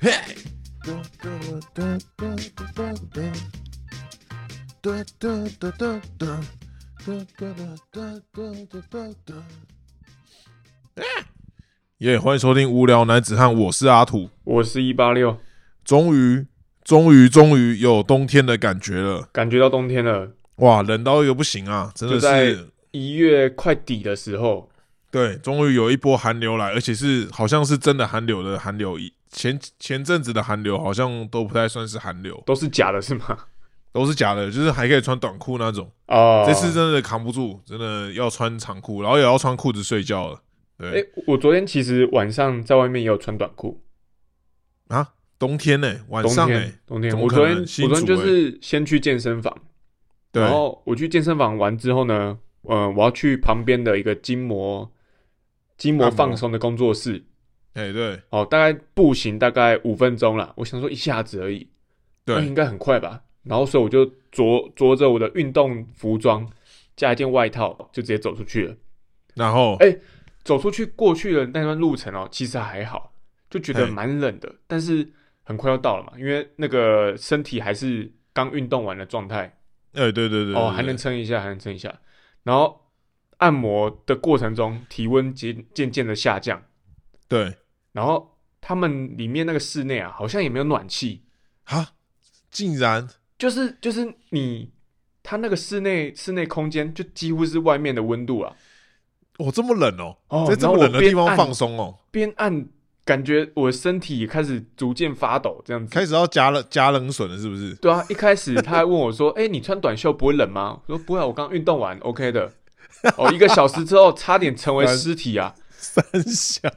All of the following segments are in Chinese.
嘿，耶！欢迎收听《无聊男子汉》，我是阿土。我是一八六，终于，终于，终于有冬天的感觉了。感觉到冬天了，哇，冷到一个不行啊！真的在是，一月快底的时候，对，终于有一波寒流来，而且是好像是真的寒流的寒流。以前前阵子的寒流好像都不太算是寒流，都是假的，是吗？都是假的，就是还可以穿短裤那种。哦，这次真的扛不住，真的要穿长裤，然后也要穿裤子睡觉了。对、哎、我昨天其实晚上在外面也有穿短裤，啊，冬天呢、晚上呢、天，冬天，我昨天我昨天就是先去健身房，对。然后我去健身房完之后呢，呃，我要去旁边的一个筋膜筋膜放松的工作室，哎、对哦，大概步行大概五分钟啦，我想说一下子而已，那对应该很快吧。然后所以我就着着着我的运动服装，加一件外套，就直接走出去了。然后哎走出去过去的那段路程哦，其实还好，就觉得蛮冷的，但是很快要到了嘛，因为那个身体还是刚运动完的状态哎、对对对对哦，还能撑一下，还能撑一下。然后按摩的过程中，体温渐渐渐的下降，对然后他们里面那个室内啊，好像也没有暖气，啊，竟然就是就是你，他那个室内室内空间就几乎是外面的温度啊。哦这么冷哦，哦在这么我冷的地方放松哦，边按，感觉我的身体也开始逐渐发抖，这样子。开始要加冷加冷水了，是不是？对啊，一开始他还问我说：“ 哎、你穿短袖不会冷吗？”我说：“不会啊，我刚运动完，OK 的。”哦，一个小时之后差点成为 尸体啊！三小，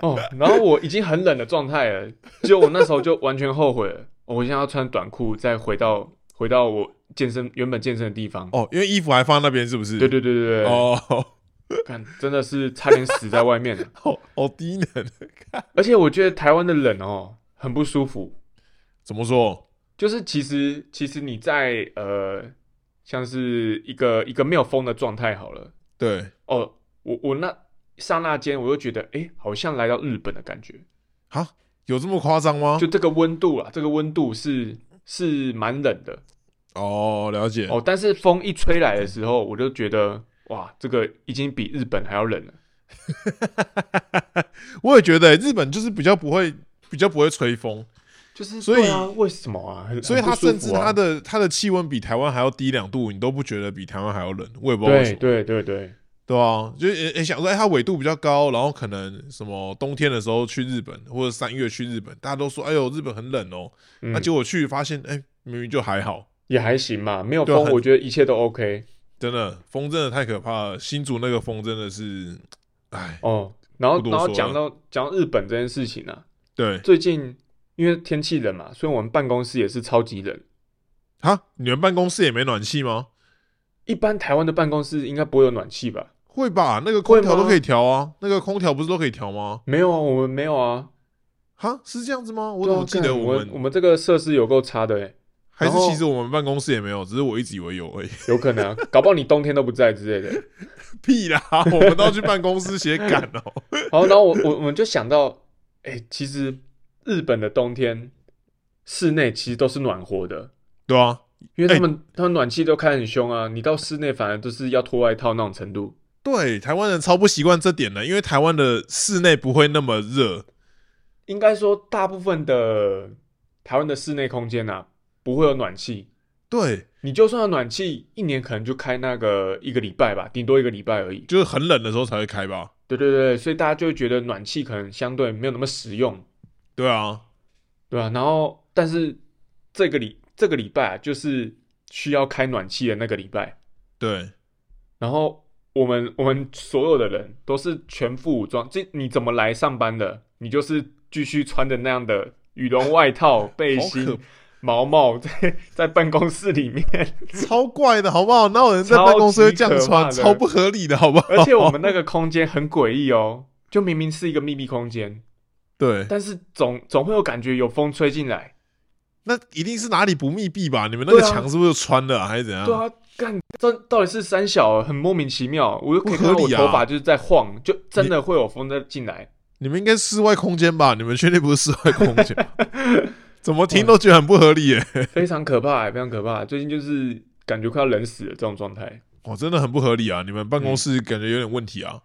哦，然后我已经很冷的状态了，就我那时候就完全后悔了。哦我现在要穿短裤，再回到回到我健身原本健身的地方。哦，因为衣服还放在那边，是不是？对对对对对，哦，看真的是差点死在外面了。好好低能，而且我觉得台湾的冷哦很不舒服，怎么说？就是其实其实你在呃像是一个一个没有风的状态好了对，哦，我我那刹那间我就觉得哎、诶好像来到日本的感觉，哈，有这么夸张吗？就这个温度啊，这个温度是是蛮冷的哦，了解。哦，但是风一吹来的时候，我就觉得哇，这个已经比日本还要冷了。我也觉得、日本就是比较不会，比较不会吹风，就是所以啊，为什么啊？所以它甚至它的它的气温比台湾还要低两度，你都不觉得比台湾还要冷，我也不知道为什么，对对对对，对啊，就也也想说，哎、它纬度比较高，然后可能什么冬天的时候去日本，或者三月去日本，大家都说，哎呦，日本很冷哦、嗯那、结果去发现，哎、明明就还好，也还行嘛，没有风，啊我觉得一切都 OK 真的风真的太可怕了，新竹那个风真的是，哎，哦。然后然后讲到讲到日本这件事情啊，对，最近因为天气冷嘛，所以我们办公室也是超级冷。哈，你们办公室也没暖气吗？一般台湾的办公室应该不会有暖气吧？会吧，那个空调都可以调啊，那个空调不是都可以调吗？没有啊，我们没有啊。哈，是这样子吗？我怎么记得我们我们这个设施有够差的哎、还是其实我们办公室也没有，只是我一直以为有而已。有可能啊，搞不好你冬天都不在之类的。屁啦，我们都要去办公室写赶哦。然后然后我我我们就想到，哎、其实日本的冬天室内其实都是暖和的，对啊，因为他们、他们暖气都开很凶啊，你到室内反而都是要脱外套那种程度。对，台湾人超不习惯这点的，因为台湾的室内不会那么热。应该说，大部分的台湾的室内空间啊，不会有暖气。对，你就算有暖气，一年可能就开那个一个礼拜吧，顶多一个礼拜而已。就是很冷的时候才会开吧。对对对，所以大家就会觉得暖气可能相对没有那么实用，对啊，对啊、然后，但是这个礼这个礼拜啊，就是需要开暖气的那个礼拜，对，然后我们我们所有的人都是全副武装，这你怎么来上班的？你就是继续穿着那样的羽绒外套、背心、毛毛，在在办公室里面，超怪的好不好？哪有人在办公室会这样穿？超不合理的好不好？而且我们那个空间很诡异哦，就明明是一个秘密闭空间，对，但是总总会有感觉有风吹进来。那一定是哪里不密闭吧？你们那个墙是不是穿的、啊、还是怎样？对啊，干这到底是三小，很莫名其妙。我就可以看到我头发就是在晃，就真的会有风在进来。你们应该室外空间吧？你们确定不是室外空间？怎么听都觉得很不合理耶！非常可怕、欸，非常可怕。最近就是感觉快要冷死了这种状态，哦，真的很不合理啊！你们办公室感觉有点问题啊，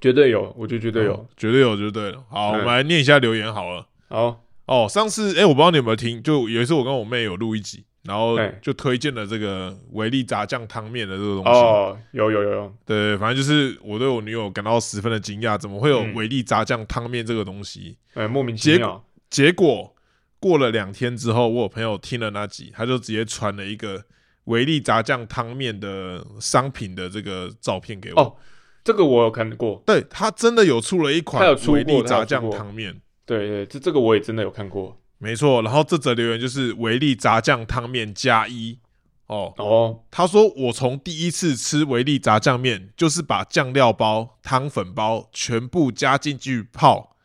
绝对有，我觉得绝对有。哦绝对有，就对了。好，嗯我们来念一下留言好了。好，哦，上次哎、我不知道你有没有听，就有一次我跟我妹有录一集，然后就推荐了这个维力炸酱汤面的这个东西。哦，有有有有，对，反正就是我对我女友感到十分的惊讶，怎么会有嗯维力炸酱汤面这个东西？哎，莫名其结妙。结果过了两天之后，我有朋友听了那集，他就直接传了一个维力炸酱汤面的商品的这个照片给我。哦这个我有看过，对他真的有出了一款维力炸酱汤面，对对，这这个我也真的有看过。没错。然后这则留言就是维力炸酱汤面加一哦。哦，他说我从第一次吃维力炸酱面，就是把酱料包、汤粉包全部加进去泡，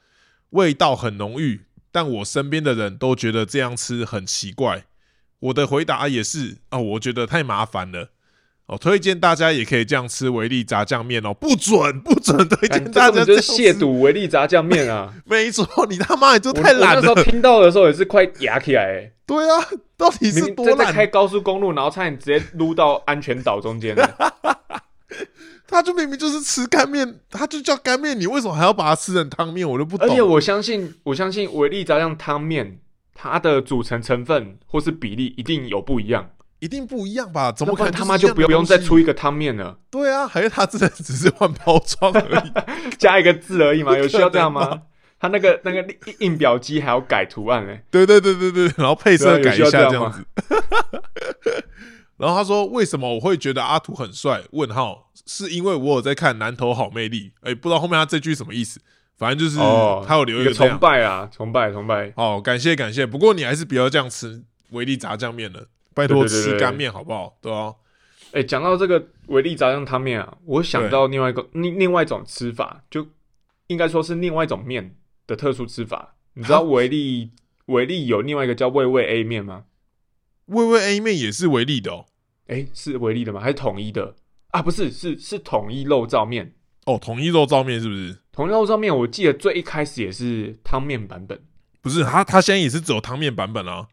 味道很浓郁，但我身边的人都觉得这样吃很奇怪。我的回答也是啊、我觉得太麻烦了。哦，推荐大家也可以这样吃维力炸酱面哦，不准不准推荐干大家是亵渎维力炸酱面啊！没错，你他妈也就我太懒我那时候了。听到的时候也是快压起来、欸，对啊，到底是多懒在在开？高速公路，然后差点直接撸到安全岛中间了。他就明明就是吃干面，他就叫干面，你为什么还要把它吃成汤面？我都不懂。而且我相信，我相信维力炸酱汤面它的组成成分或是比例一定有不一样，一定不一样吧？怎么可能他妈就不用再出一一个汤面了，对啊？还是他真的只是换包装而已？加一个字而已嘛？有需要这样吗？他那个那个印印表机还要改图案嘞、对对对对对，然后配色改一下这样子。然后他说：“为什么我会觉得阿土很帅？”问号是因为我有在看《南投好魅力》。哎，不知道后面他这句什么意思，反正就是哦，他有留一个崇。拜啊，崇拜崇拜。哦，感谢感谢。不过你还是不要这样吃维力炸酱面了，拜托吃干面好不好？对啊，哎、讲到这个维力炸酱汤面啊，我想到另外一个另另外一种吃法，就应该说是另外一种面的特殊吃法。你知道好维力维力有另外一个叫味味 A 面吗？味味 A 面也是维力的哦。哎、是维力的吗？还是统一的啊？不是，是是统一肉燥面。哦，统一肉燥面是不是？统一肉燥面，我记得最一开始也是汤面版本，不是，他他现在也是只有汤面版本啊。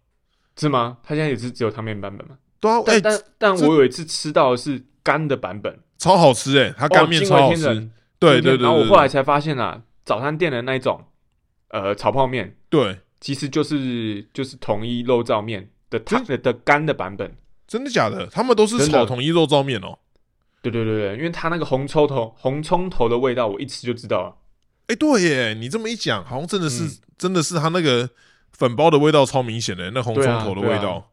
是吗？他现在也是只有汤面版本吗？对啊，哎、但但但我有一次吃到的是干的版本，超好吃哎、他干面超好吃。对对对然后我对后来才发现啊，早餐店的那一种呃炒泡面，对，其实就是就是统一肉燥面的汤的的干的版本。真的假的？他们都是炒统一肉燥面哦。对对对对，因为它那个红葱头红葱头的味道，我一吃就知道了。哎、对耶，你这么一讲，好像真的是、嗯真的是他那个粉包的味道超明显的，那红葱头的味道。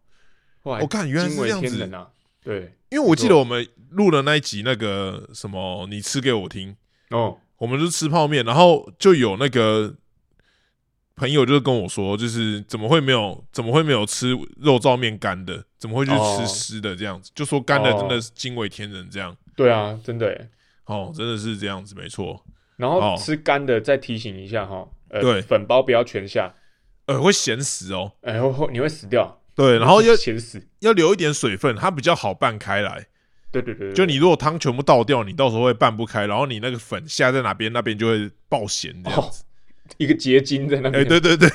我看原来是这样子天人啊！对，因为我记得我们录了那一集那个什么，你吃给我听，哦，我们就吃泡面，然后就有那个朋友就跟我说，就是怎么会没有怎么会没有吃肉燥面干的，怎么会去哦吃湿的这样子？就说干的哦真的是惊为天人这样。对啊，真的耶。哦，真的是这样子，没错。然哦后吃干的，再提醒一下哈，呃，对粉包不要全下，呃，会咸死哦。哎，会会你会死掉。对，然后要咸死。要留一点水分，它比较好拌开来。对对对，对就你如果汤全部倒掉，你到时候会拌不开，然后你那个粉下在哪边，那边就会爆咸这样子。一个结晶在那哎、边。对对对，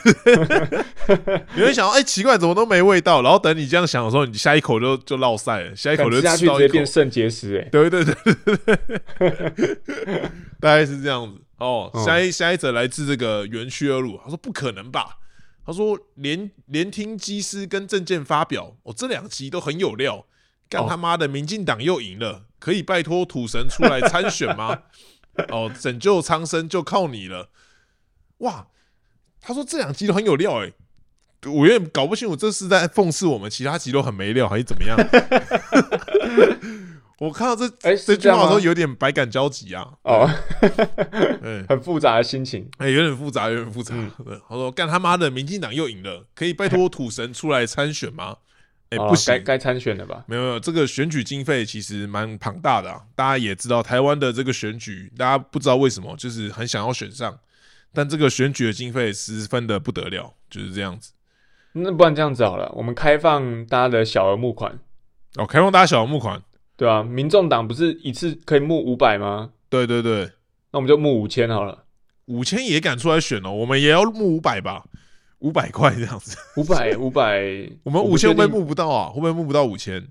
你会想，哎、奇怪，怎么都没味道？然后等你这样想的时候，你下一口就就落塞了，下一口就干吃下去吃到一口直接变。肾结石，哎，对对对对对，大概是这样子。哦，嗯下一下一则来自这个园区二路，他说不可能吧？他说连连听机师跟证件发表，哦，这两集都很有料。干哦他妈的，民进党又赢了，可以拜托土神出来参选吗？哦，拯救苍生就靠你了。哇，他说这两集都很有料哎、我有点搞不清楚这是在讽刺我们其他集都很没料，还是怎么样？我看到这哎，这句话的时候有点百感交集啊。哦，嗯，很复杂的心情。哎、有点复杂，有点复杂。他说：“干他妈的，民进党又赢了，可以拜托土神出来参选吗？”哎、哦不行该，该参选了吧？没有没有，这个选举经费其实蛮庞大的、啊。大家也知道，台湾的这个选举，大家不知道为什么，就是很想要选上，但这个选举的经费十分的不得了，就是这样子。那不然这样子好了，我们开放大家的小额募款，哦，开放大家小额募款，对啊，民众党不是一次可以募五百吗？对对对，那我们就募五千好了。五千也敢出来选哦，我们也要募五百吧，五百块这样子。五百五百，我们五千会不会募不到啊？会不会募不到五千？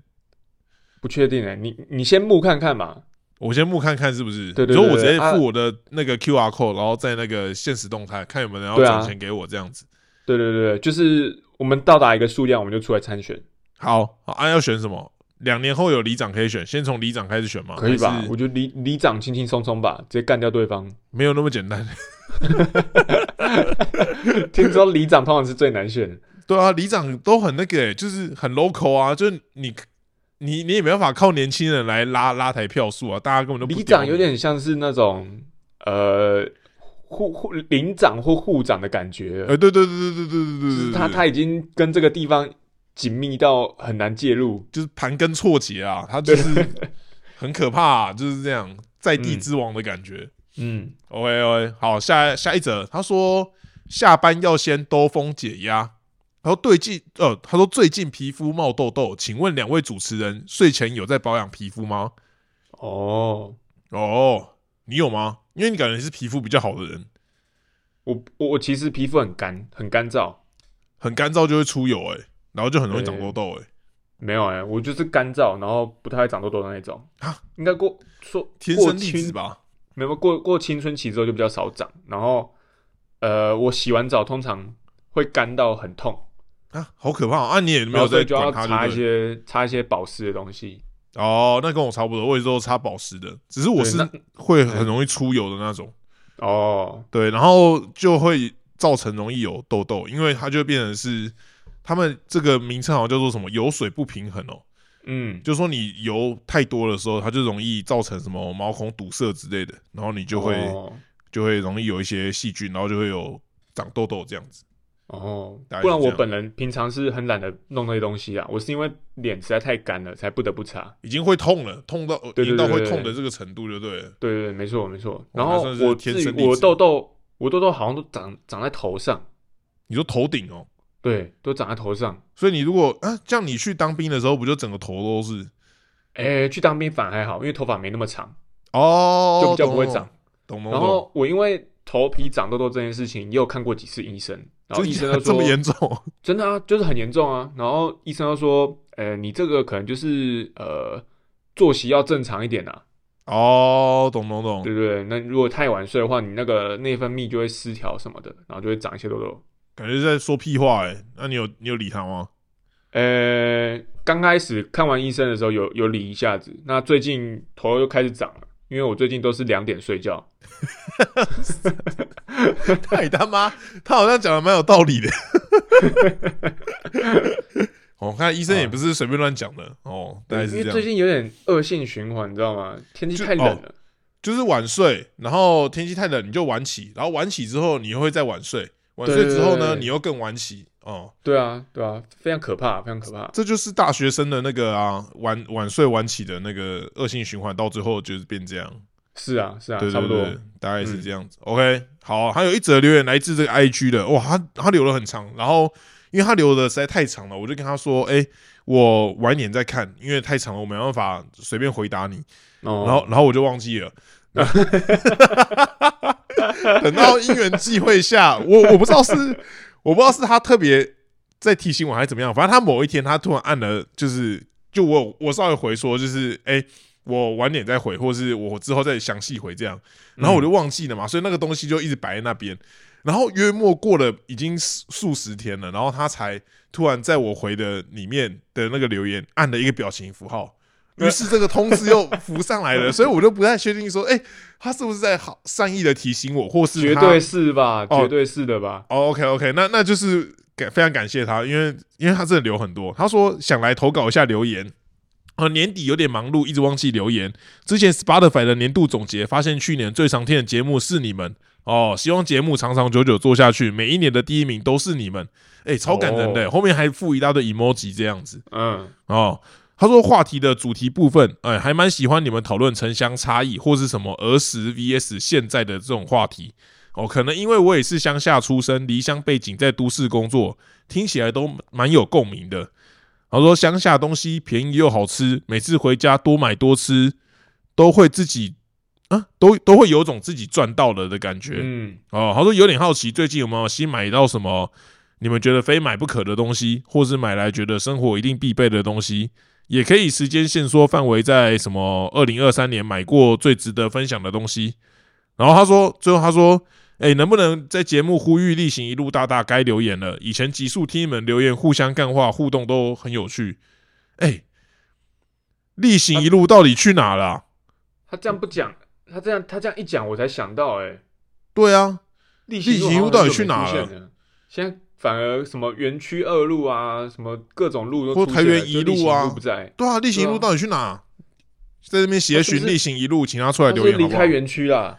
不确定哎，你你先募看看嘛。我先募看看是不是？对对然后我直接付我的那个 QR code，然后在那个现实动态看有没有人要转钱给我这样子。对对对，对就是我们到达一个数量，我们就出来参选，好，好，啊，要选什么？两年后有里长可以选，先从里长开始选吗？可以吧我觉得里里长轻轻松松吧，直接干掉对方。没有那么简单。听说里长通常是最难选的，对啊，里长都很那个、欸，就是很 local 啊，就是你你你也没办法靠年轻人来拉拉抬票数啊，大家根本都里长有点像是那种呃护护领长或护长的感觉了，呃，对对对对对对对对对，就是他他已经跟这个地方紧密到很难介入。就是盘根错节啊，他就是 很可怕、啊，就是这样在地之王的感觉。嗯，OK OK，好，下下一则，他说下班要先兜风解压。然后最近，呃，他说最近皮肤冒痘痘，请问两位主持人睡前有在保养皮肤吗？哦，哦，你有吗？因为你感觉你是皮肤比较好的人，我我我其实皮肤很干，很干燥，很干燥就会出油、欸，然后就很容易长痘痘、欸，没有哎、我就是干燥，然后不太会长痘痘的那种啊。应该过说天生丽质吧？没有过过青春期之后就比较少长，然后呃，我洗完澡通常会干到很痛，啊，好可怕、啊！你也没有在就要，擦一？些擦一些保湿的东西。哦，那跟我差不多，我也是都擦保湿的，只是我是会很容易出油的那种。哦，对，然后就会造成容易有痘痘，因为它就变成是他们这个名称好像叫做什么油水不平衡哦，嗯，就是说你油太多的时候，它就容易造成什么毛孔堵塞之类的，然后你就会、哦。就会容易有一些细菌，然后就会有长痘痘这样子。哦。不然我本人平常是很懒得弄那些东西啊，我是因为脸实在太干了，才不得不擦。已经会痛了，痛到已经到会痛的这个程度就对了。对对对，没错没错。哦然后我自己我痘痘，我痘痘好像都长长在头上，你说头顶哦，对，都长在头上。所以你如果啊，这样你去当兵的时候，不就整个头都是？哎，去当兵反而还好，因为头发没那么长，哦，就比较不会懂长。。懂懂懂。然后我因为头皮长痘痘这件事情，也有看过几次医生，然后医生 都说的这么严重？真的啊，就是很严重啊。然后医生就说，呃，你这个可能就是呃作息要正常一点啊，哦，懂懂懂。对不对？那如果太晚睡的话，你那个内分泌就会失调什么的，然后就会长一些痘痘。感觉是在说屁话哎、那你有你有理他吗？呃，刚开始看完医生的时候有有理一下子，那最近头又开始长了，因为我最近都是两点睡觉。太他妈，他好像讲的蛮有道理的。我、哦、看医生也不是随便乱讲的哦，大概因为是最近有点恶性循环，你知道吗？天气太冷了。就是晚睡，然后天气太冷你就晚起，然后晚起之后你又会再晚睡，晚睡之后呢你又更晚起哦，对啊，对啊，非常可怕，非常可怕。这就是大学生的那个啊晚晚睡晚起的那个恶性循环，到最后就是变这样。是啊，是啊，对差不多。大概是这样子。OK，好，还有一则留言来自这个 IG 的，哇，他他留了很长，然后因为他留的实在太长了，我就跟他说，哎、我晚一点再看，因为太长了，我没办法随便回答你。哦，然后然后我就忘记了。哈 等到因缘际会下，我我不知道是我不知道是他特别在提醒我还是怎么样，反正他某一天他突然按了，就是就我我稍微回说，就是哎、我晚点再回，或是我之后再详细回这样，然后我就忘记了嘛，所以那个东西就一直摆在那边。然后约莫过了已经数十天了，然后他才突然在我回的里面的那个留言按了一个表情符号，于是这个通知又浮上来了，所以我就不太确定说，哎、他是不是在好善意的提醒我，或是他绝对是吧？哦绝对是的吧？哦，OK OK，那那就是感非常感谢他，因为因为他真的留很多。他说想来投稿一下留言，呃，年底有点忙碌，一直忘记留言。之前 Spotify 的年度总结发现，去年最常听的节目是你们哦，希望节目长长久久做下去，每一年的第一名都是你们，哎、超感人的、哦后面还附一大堆 emoji 这样子嗯，哦。他说话题的主题部分，哎、还蛮喜欢你们讨论城乡差异或是什么儿时 VS 现在的这种话题。哦，可能因为我也是乡下出身，离乡背景，在都市工作，听起来都蛮有共鸣的。他说乡下东西便宜又好吃，每次回家多买多吃，都会自己啊，都都会有种自己赚到了的感觉。嗯，哦，他说有点好奇，最近有没有新买到什么你们觉得非买不可的东西，或是买来觉得生活一定必备的东西，也可以时间线缩范围在什么二零二三年买过最值得分享的东西。然后他说，最后他说，哎、能不能在节目呼吁例行一路大大该留言了？以前极速听你们留言，互相干话互动都很有趣。哎、例行一路到底去哪了啊、他这样不讲，他这样他这样一讲，我才想到、哎，对啊，例行一路到底去哪了了？现在反而什么园区二路啊，什么各种路都或出台园一路啊不在，对啊，例行一路到底去哪？在这边协寻例行一路，请他出来留言好不离开？园区啦。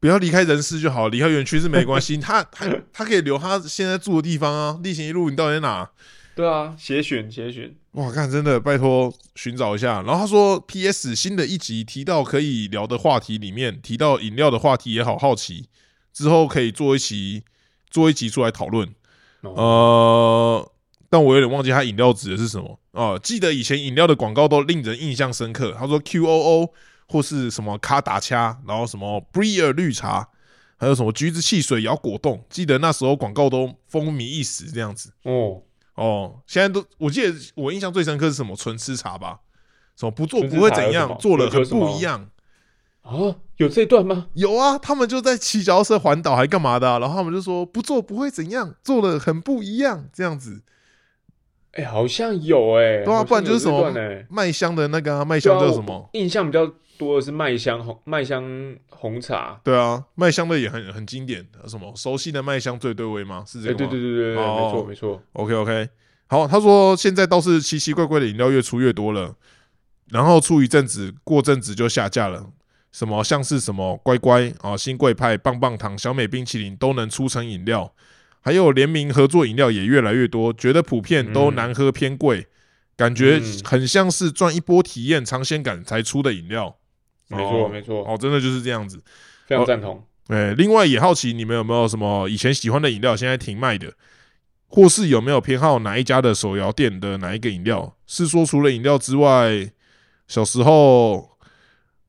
不要离开人世就好，离开园区是没关系。他他他可以留他现在住的地方啊。例行一路，你到底在哪？对啊，协选协选，哇，看真的，拜托寻找一下。然后他说，P.S. 新的一集提到可以聊的话题里面提到饮料的话题也好好奇，之后可以做一期做一集出来讨论。哦，呃，但我有点忘记它饮料指的是什么哦、记得以前饮料的广告都令人印象深刻。他说 QOO 或是什么卡达恰，然后什么 Breer 绿茶，还有什么橘子汽水摇果冻，记得那时候广告都风靡一时这样子。哦，哦，现在都我记得我印象最深刻是什么纯吃茶吧？什么不做不会怎样，做了很不一样。啊，有这段吗？有啊，他们就在骑脚踏车环岛还干嘛的啊、然后他们就说不做不会怎样，做了很不一样这样子。哎、好像有哎、对啊，不然就是什么麦香的那个、啊、麦啊香叫什么？印象比较多的是麦香红麦香红茶。对啊，麦香的也很很经典，什么熟悉的麦香最对味吗？是这哎、个吗？对对对对对，哦没错没错。OK OK，好，他说现在倒是奇奇怪怪的饮料越出越多了，然后出一阵子，过阵子就下架了。什么像是什么乖乖啊、新贵派、棒棒糖、小美冰淇淋都能出成饮料，还有联名合作饮料也越来越多，觉得普遍都难喝偏贵，感觉嗯很像是赚一波体验尝鲜感才出的饮料。没错哦没错哦，真的就是这样子。非常赞同。哎，另外也好奇你们有没有什么以前喜欢的饮料，现在停卖的，或是有没有偏好哪一家的手摇店的哪一个饮料？是说除了饮料之外，小时候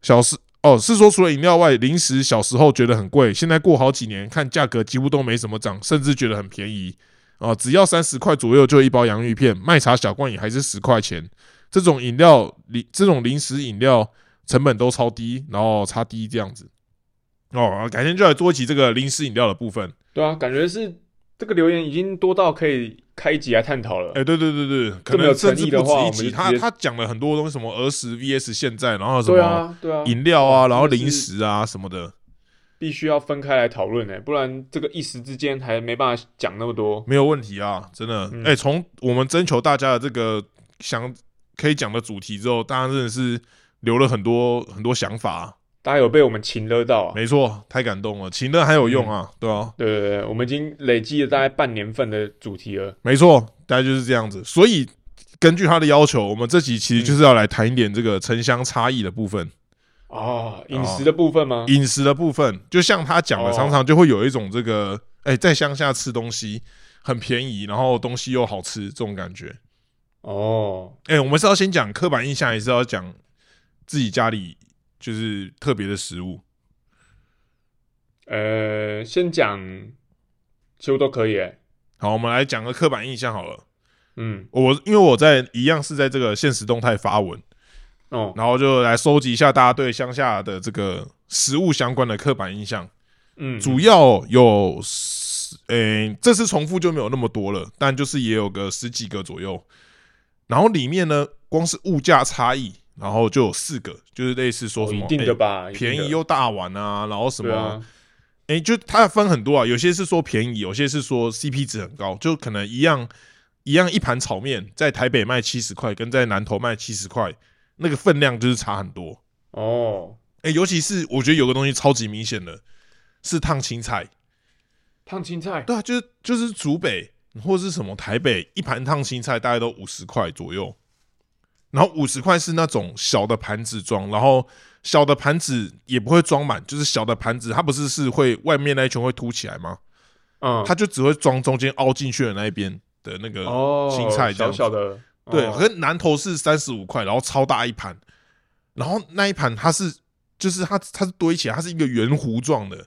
小时哦，是说除了饮料外，零食小时候觉得很贵，现在过好几年看价格几乎都没什么涨，甚至觉得很便宜啊、只要三十块左右就一包洋芋片，麦茶小罐也还是十块钱。这种饮料零这种零食饮料成本都超低，然后差低这样子。哦，改天就来做一集这个零食饮料的部分。对啊，感觉是这个留言已经多到可以开一集来探讨了。哎、对对对对，可能甚至不止一集。他他讲了很多东西，什么儿时 VS 现在，然后什对么啊对啊，饮料啊，然后零食啊什么的，必须要分开来讨论哎，不然这个一时之间还没办法讲那么多。没有问题啊，真的。哎、嗯从我们征求大家的这个想可以讲的主题之后，大家真的是留了很多很多想法啊、大家有被我们情勒到啊？没错，太感动了，情乐还有用嗯啊，对啊，对对对，我们已经累积了大概半年份的主题了。没错，大概就是这样子。所以根据他的要求，我们这集其实就是要来谈一点这个城乡差异的部分。哦，饮食的部分吗？饮食的部分，就像他讲的，哦常常就会有一种这个，哎、在乡下吃东西很便宜，然后东西又好吃这种感觉。哦，哎、我们是要先讲刻板印象，还是要讲自己家里就是特别的食物？呃，先讲，其实都可以哎。好，我们来讲个刻板印象好了。嗯，我因为我在一样是在这个现实动态发文，哦，然后就来收集一下大家对乡下的这个食物相关的刻板印象。嗯，主要有十，诶、这次重复就没有那么多了，但就是也有个十几个左右。然后里面呢，光是物价差异，然后就有四个，就是类似说哦一什么、定的吧，诶一定的便宜又大碗啊，然后什么，哎就它分很多啊，有些是说便宜，有些是说 CP 值很高，就可能一样一样一盘炒面在台北卖七十块，跟在南投卖七十块，那个分量就是差很多。哦，诶、尤其是我觉得有个东西超级明显的，是烫青菜。烫青菜，对啊，就是就是竹北或是什么台北一盘烫青菜大概都五十块左右，然后五十块是那种小的盘子装，然后小的盘子也不会装满，就是小的盘子它不是是会外面那一圈会凸起来吗？嗯，它就只会装中间凹进去的那一边的那个哦，青菜这样子。小小的，对，哦。可是南头是三十五块，然后超大一盘，然后那一盘它是就是它它是堆起来，它是一个圆弧状的，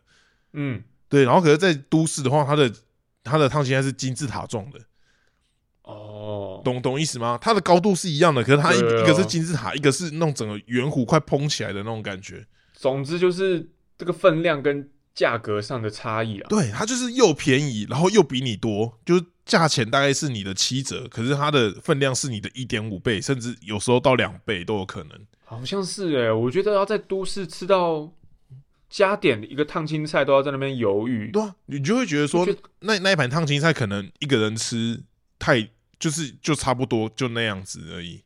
嗯，对。然后可是，在都市的话，它的它的烫青菜是金字塔状的，哦，懂懂意思吗？它的高度是一样的，可是它一一个是金字塔，一个是那种整个圆弧快蓬起来的那种感觉。总之就是这个分量跟价格上的差异啊。对，它就是又便宜，然后又比你多，就是价钱大概是你的七折，可是它的分量是你的一点五倍，甚至有时候到两倍都有可能。好像是哎，我觉得要在都市吃到加点一个烫青菜都要在那边犹豫。对啊，你就会觉得说就，那那一盘烫青菜可能一个人吃太就是就差不多就那样子而已。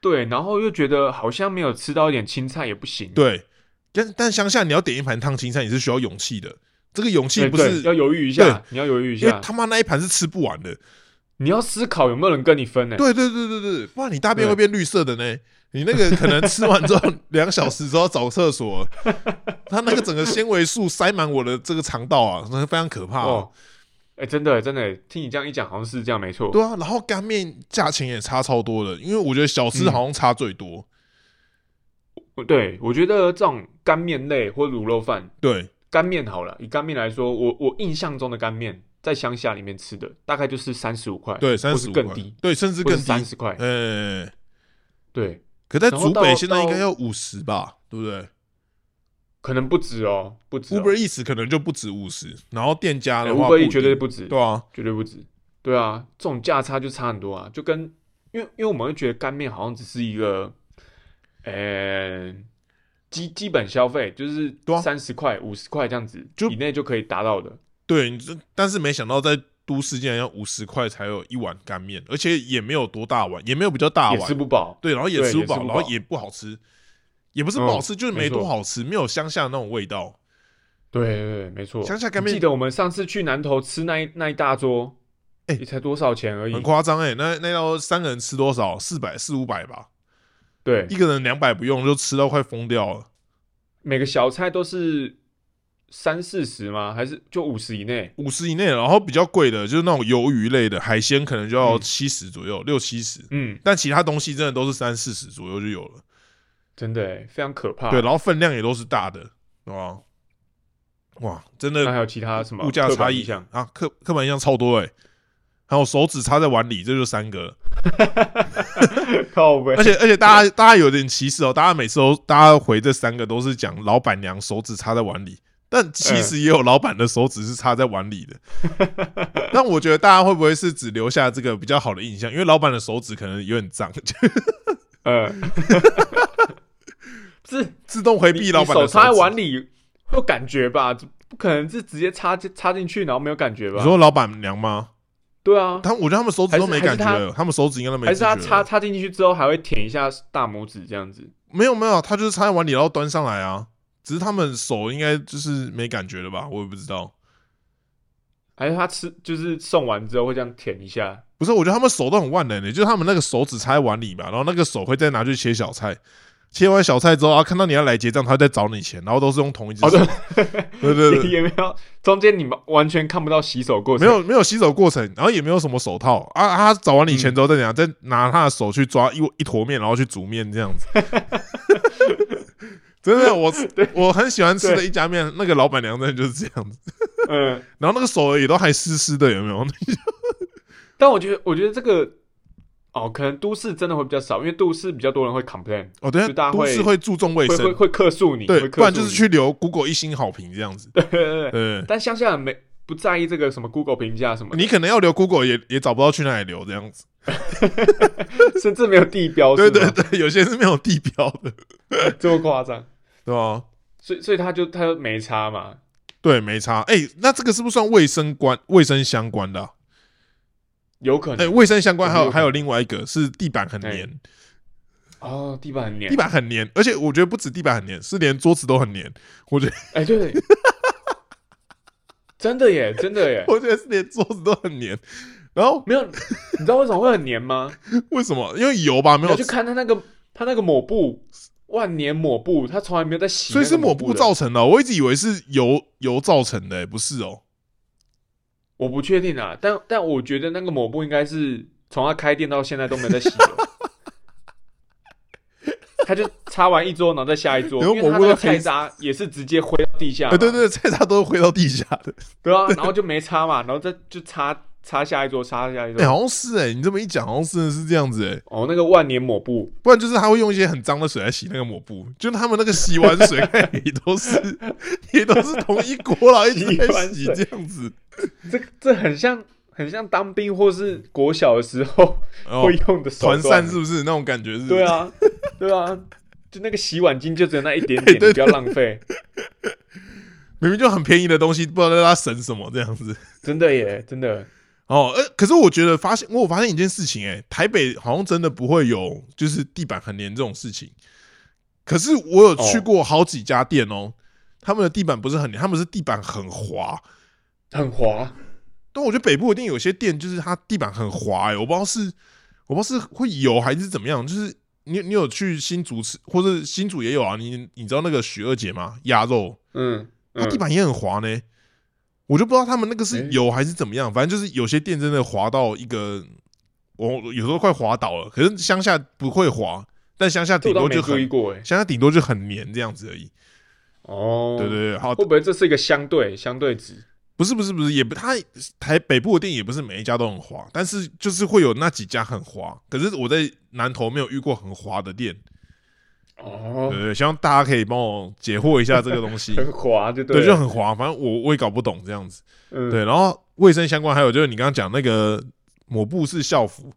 对，然后又觉得好像没有吃到一点青菜也不行。对，但但乡下你要点一盘烫青菜，你是需要勇气的。这个勇气，不是对要犹豫一对下，你要犹豫一下，因为他妈那一盘是吃不完的。你要思考有没有人跟你分呢？对对对对对，不然你大便对会变绿色的呢。你那个可能吃完之后 两小时之后找厕所，它那个整个纤维素塞满我的这个肠道啊，那非常可怕、哦，哎，真的真的，听你这样一讲，好像是这样，没错。对啊，然后干面价钱也差超多的，因为我觉得小吃嗯好像差最多。对，我觉得这种干面类或卤肉饭，对干面好了，以干面来说，我我印象中的干面在乡下里面吃的大概就是三十五块，对，或三十五更低，，对，甚至更低。三十块。呃，对，可在竹北现在应该要五十吧，对不对可能不止哦，不止、哦。？Uber Eats 可能就不止五十，然后店家哎的话 Uber 一 E 绝对不止，对啊，绝对不止。对啊，这种价差就差很多啊，就跟因为因为我们会觉得干面好像只是一个，呃，基基本消费就是三十块、五十块这样子就以内就可以达到的。对，你这但是没想到在都市竟然要五十块才有一碗干面，而且也没有多大碗，也没有比较大也吃，不饱。对，然后也吃不饱然后也不好吃，也不是不好嗯吃，就是没多好吃，没有乡下那种味道。对对对，没错。乡下干面你记得我们上次去南头吃那一那一大桌，哎也才多少钱而已很。夸张哎，那那要三个人吃多少？四百四五百吧，对一，个人两百不用就吃到快疯掉了。每个小菜都是三四十吗？还是就五十以内？五十以内，然后比较贵的就是那种鱿鱼类的海鲜，可能就要嗯七十左右，六七十。嗯，但其他东西真的都是三四十左右就有了。真的非常可怕。对，然后分量也都是大的，对吧？哇，真的那还有其他什么物价差异印象？啊，刻刻板印象超多哎、还有手指插在碗里，这就三个了。靠背而且而且大家大家有点歧视哦，大家每次都大家回这三个都是讲老板娘手指插在碗里，但其实也有老板的手指是插在碗里的。但我觉得大家会不会是只留下这个比较好的印象？因为老板的手指可能有点脏，呃，不是自动回避老板手插在碗里会有感觉吧？不可能是直接插进插进去然后没有感觉吧？你说老板娘吗？对啊，他我觉得他们手指都没感觉了，他们手指应该都没还是他插插进去之后还会舔一下大拇指这样子？没有没有，他就是插在碗里然后端上来啊。只是他们手应该就是没感觉了吧？我也不知道。还是他吃就是送完之后会这样舔一下？不是，我觉得他们手都很万能的，就是他们那个手指插在碗里吧，然后那个手会再拿去切小菜，切完小菜之后，啊，看到你要来结账，他会再找你钱，然后都是用同一只哦手。对，对对对，也没有中间你们完全看不到洗手过程，没有没有洗手过程，然后也没有什么手套啊。他找完你钱之后再怎样，再拿他的手去抓一一坨面，然后去煮面这样子。真的，我我很喜欢吃的一家面，那个老板娘真的就是这样子，嗯。然后那个手也都还湿湿的，有没有？但我觉得，我觉得这个哦，可能都市真的会比较少，因为都市比较多人会 complain，哦，对大家都市会注重卫生，会会会客诉你，对，不然就是去留 Google 一星好评这样子。对对对。但乡下人没不在意这个什么 Google 评价什么，你可能要留 Google 也也找不到去哪里留这样子。甚至没有地标，对对对，有些是没有地标的，这么夸张，对吧？所以所以他就他就没差嘛。对，没差。哎、那这个是不是算卫生关、卫生相关的有可能、卫生相关还有还有另外一个是地板很黏，哦，地板很黏地，板很黏，而且我觉得不止地板很黏，是连桌子都很黏。我觉得哎、对，真的耶，真的耶，我觉得是连桌子都很黏。然后没有，你知道为什么会很黏吗？为什么？因为油吧没有你要去，看他那个他那个抹布，万年抹布，他从来没有在洗所以是抹布造成的哦。我一直以为是油油造成的、不是哦。我不确定啊，但但我觉得那个抹布应该是从他开店到现在都没有在洗的。他就擦完一桌，然后再下一桌，因为他抹布都黑那个菜渣也是直接挥到地下嘛，哎，对对，菜渣都是挥到地下的。对啊，然后就没擦嘛，然后再就擦擦下一桌，擦下一哎，桌。好像是哎，你这么一讲，好像真的是这样子哎。哦，那个万年抹布，不然就是他会用一些很脏的水来洗那个抹布，就他们那个洗碗水看也都是 也都是同一锅啦，一直在洗这样子。这这很像很像当兵或是国小的时候哦会，用的手扇是不是那种感觉是？对，啊，对啊，就那个洗碗巾就只有那一点点，对对你不要浪费。明明就很便宜的东西，不知道在他省什么这样子。真的耶，真的。哦，呃，可是我觉得发现，我有发现一件事情、哎，台北好像真的不会有就是地板很黏这种事情。可是我有去过好几家店哦，他们的地板不是很黏，他们是地板很滑。很滑，但我觉得北部一定有些店就是它地板很滑、哎，我不知道是我不知道是会有还是怎么样。就是你你有去新竹吃，或者新竹也有啊？你你知道那个许二姐吗？鸭肉，嗯，它嗯地板也很滑呢。我就不知道他们那个是诶油还是怎么样，反正就是有些店真的滑到一个，我有时候快滑倒了。可是乡下不会滑，但乡下顶多就很。乡下顶多就很黏这样子而已。哦，对对对，好，会不会这是一个相对相对值？不是不是不是，也不它台北部的店也不是每一家都很滑，但是就是会有那几家很滑。可是我在南投没有遇过很滑的店，哦对，对，希望大家可以帮我解惑一下这个东西。很滑就对，了就很滑，反正我我也搞不懂这样子。嗯，对，然后卫生相关还有就是你刚刚讲那个抹布是校服，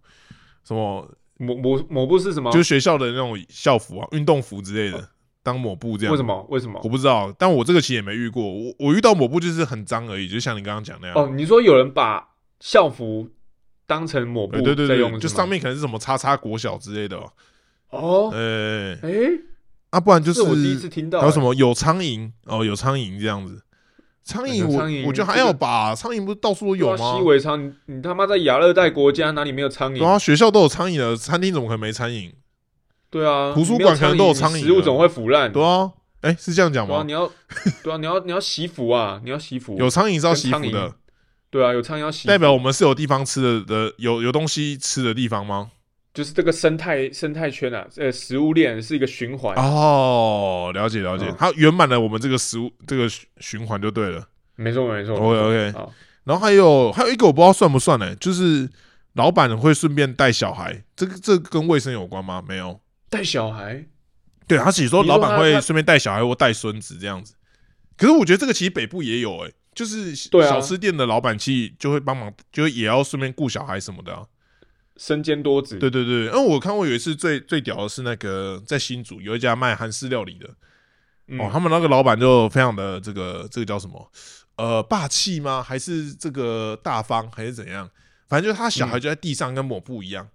什么抹抹抹布是什么？就是学校的那种校服啊、运动服之类的，当抹布这样。为什？么？为什么我？不知道，但我这个其实也没遇过。我我遇到抹布就是很脏而已，就像你刚刚讲那样。哦，你说有人把校服当成抹布对对对对，在用，就上面可能是什么叉叉国小之类的哦。哦，呃，哎，啊，不然就是我第一次听到，还有什么有苍蝇哦，有苍蝇这样子。苍蝇我我觉得还要吧，苍蝇不是到处都有吗西？尾苍，你你他妈在亚热带国家哪里没有苍蝇？对啊，学校都有苍蝇的，餐厅怎么可能没苍蝇？对啊，图书馆可能都有苍蝇食物总会腐烂。对啊，哎，是这样讲吗？你要对啊，你要你要洗服啊，你要洗服。有苍蝇是要洗跟苍蝇服的，对啊，有苍蝇要洗服，代表我们是有地方吃的的，有有东西吃的地方吗？就是这个生态生态圈啊，呃，食物链是一个循环。哦，了解了解嗯，它圆满了我们这个食物这个循循环就对了。没错没错。OK OK，然后还有还有一个我不知道算不算呢，就是老板会顺便带小孩，这个这个跟卫生有关吗？没有。带小孩，对他写说老板会顺便带小孩或带孙子这样子。可是我觉得这个其实北部也有哎、就是小吃店的老板其实就会帮忙，就也要顺便顾小孩什么的啊、身兼多职。对对对，因为我看过有一次最最屌的是那个在新竹有一家卖韩式料理的、嗯。哦，他们那个老板就非常的这个这个叫什么？呃霸气吗？还是这个大方？还是怎样？反正就是他小孩就在地上跟抹布一样，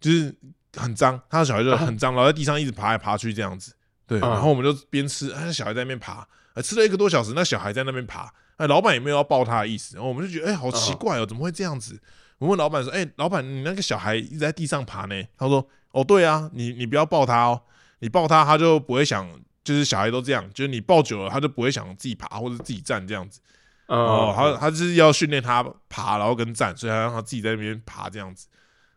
就是很脏，他的小孩就很脏，然后在地上一直爬来爬去这样子。对，啊。然后我们就边吃，哎，小孩在那边爬，呃，吃了一个多小时，那小孩在那边爬，哎，老板也没有要抱他的意思，然后我们就觉得，哎，好奇怪哦，怎么会这样子？我问老板说，哎，老板，你那个小孩一直在地上爬呢？他说，哦，对啊，你你不要抱他哦，你抱他，他就不会想，就是小孩都这样，就是你抱久了，他就不会想自己爬或者自己站这样子。哦哦，，他他就是要训练他爬，然后跟站，所以他让他自己在那边爬这样子。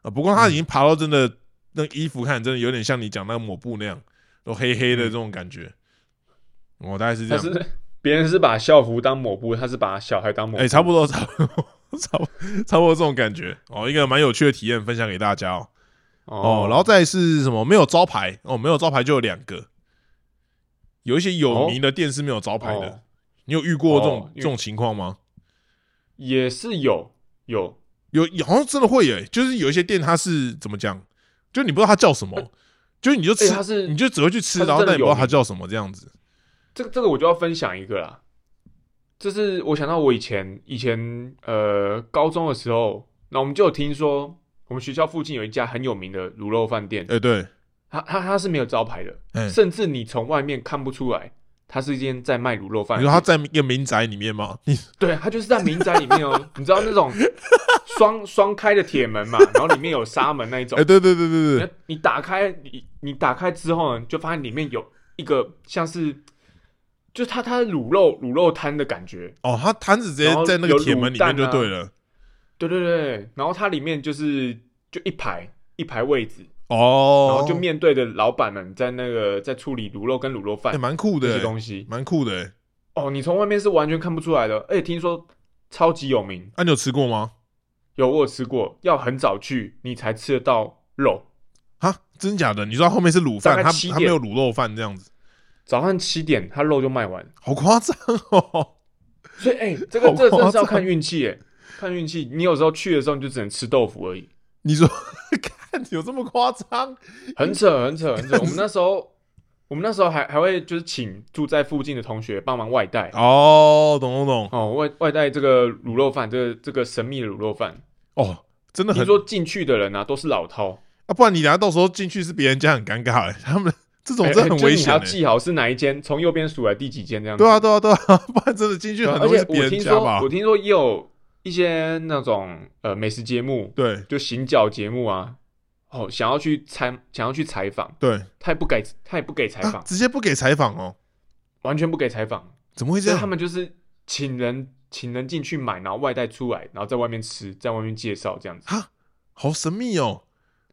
啊，不过他已经爬到真的那个衣服看真的有点像你讲那个抹布那样，都黑黑的这种感觉。我、大概是这样，他是别人是把校服当抹布，他是把小孩当抹布哎、布。差不多，差不多，差不多，差不多这种感觉哦，一个蛮有趣的体验分享给大家哦。哦，然后再是什么？没有招牌哦，没有招牌就有两个，有一些有名的店是没有招牌的。哦你有遇过这种、哦这种情况吗？也是有有有有好像真的会耶，就是有一些店它是怎么讲，就你不知道它叫什么，就是你就吃，哎它是你就只会去吃，然后但你不知道它叫什么这样子。这个这个我就要分享一个啦，就是我想到我以前以前呃高中的时候，那我们就有听说我们学校附近有一家很有名的卤肉饭店，哎、对，它它它是没有招牌的，哎、甚至你从外面看不出来它是一间在卖卤肉饭你。说它在一个民宅里面吗？你 对，它就是在民宅里面哦，你知道那种双双开的铁门嘛，然后里面有纱门那一种哎、。对对对对对，你你打开你你打开之后呢，就发现里面有一个像是，就是它它的卤肉卤肉摊的感觉。哦，它摊子直接在那个铁门里面就对了。对对对，然后它里面就是就一排一排位置，哦，然后就面对着老板们在那个在处理卤肉跟卤肉饭哎，蛮酷的欸，些东西。蛮酷的欸。哦，你从外面是完全看不出来的，而且听说超级有名，啊，你有吃过吗？有我有吃过，要很早去你才吃得到肉。哈，真假的？你知道后面是卤饭，它大概七点它没有卤肉饭这样子，早上七点，他肉就卖完，好夸张哦。所以哎、这个好这个真的是要看运气哎，看运气。你有时候去的时候，你就只能吃豆腐而已，你说，看有这么夸张？很扯很扯很扯。我们那时候，我们那时候还还会就是请住在附近的同学帮忙外带哦，懂懂懂。哦，外外带这个卤肉饭，这个这个神秘的卤肉饭。哦，真的听很说进去的人啊都是老饕，啊，不然你等下到时候进去是别人家很尴尬哎，他们这种哎真的很哎就是你还要。记好是哪一间，从右边数来第几间这样子。对啊，对啊，对啊，不然真的进去很容易别而且我听说，人家吧我？听说也有一些那种呃美食节目，对就行脚节目啊，哦，想要去参，想要去采访，对，他也不给，他也不给采啊访，直接不给采访哦，完全不给采访，怎么会这所以他样？们就是请人请人进去买，然后外带出来，然后在外面吃，在外面介绍这样子，哈，好神秘哦！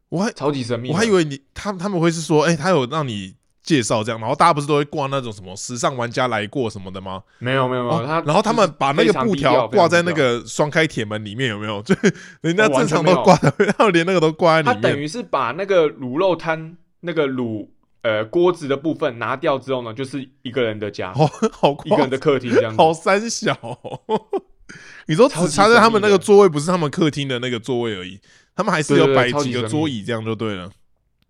我还超级神秘。我还以为你他他们会是说，哎、他有让你介绍这样，然后大家不是都会挂那种什么时尚玩家来过什么的吗？没有没有没有，然后他们把那个布条挂在那个双开铁门里面，有没有？就 人家正常都挂在，然后连那个都挂在他里面。他等于是把那个卤肉摊那个卤呃锅子的部分拿掉之后呢，就是一个人的家，好好一个人的客厅这样子。好三小哦、你说只差在他们那个座位，不是他们客厅的那个座位而已，他们还是有摆几个桌椅，这样就对了。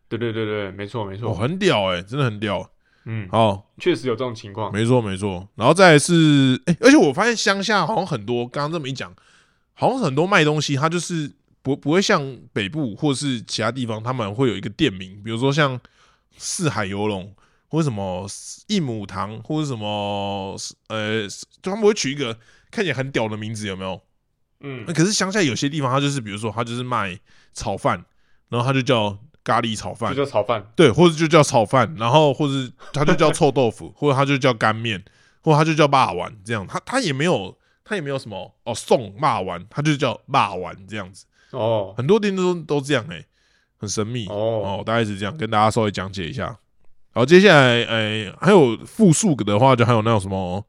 对对对对，没错没哦，错，很屌哎、真的很屌。嗯，好，确实有这种情况。没错没错。然后再来是，哎、而且我发现乡下好像很多，刚刚这么一讲，好像很多卖东西，它就是不不会像北部或是其他地方，他们会有一个店名，比如说像四海游龙，或者什么一亩堂，或者什么呃，就他们会取一个看起来很屌的名字，有没有？嗯。那可是乡下有些地方，它就是比如说它就是卖炒饭，然后它就叫咖喱炒饭。就，叫炒饭。对，或者就叫炒饭，然后或者它就叫臭豆腐，或者它就叫干面，或者它就叫霸丸，这样，它它也没有它也没有什么哦送霸丸，它就叫霸丸这样子，哦。很多店都都这样哎、很神秘。哦，哦，大概是这样，跟大家稍微讲解一下。好，接下来哎、还有复数的话，就还有那种什么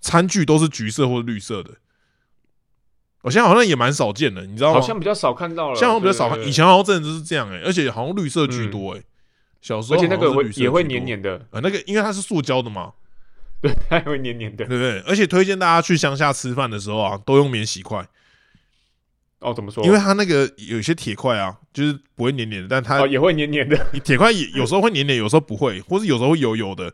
餐具都是橘色或者绿色的，我现在好像也蛮少见的，你知道吗？好像比较少看到了，现在好像比较少看，以前好像真的就是这样哎、而且好像绿色居多哎、小时候而且那个也会黏黏的，呃，那个因为它是塑胶的嘛，对，它也会黏黏的。对不对？而且推荐大家去乡下吃饭的时候啊，都用免洗筷，哦，怎么说？因为它那个有些铁块啊，就是不会黏黏的，但它哦也会黏黏的，铁块也有时候会黏黏，有时候不会，或是有时候会油油的。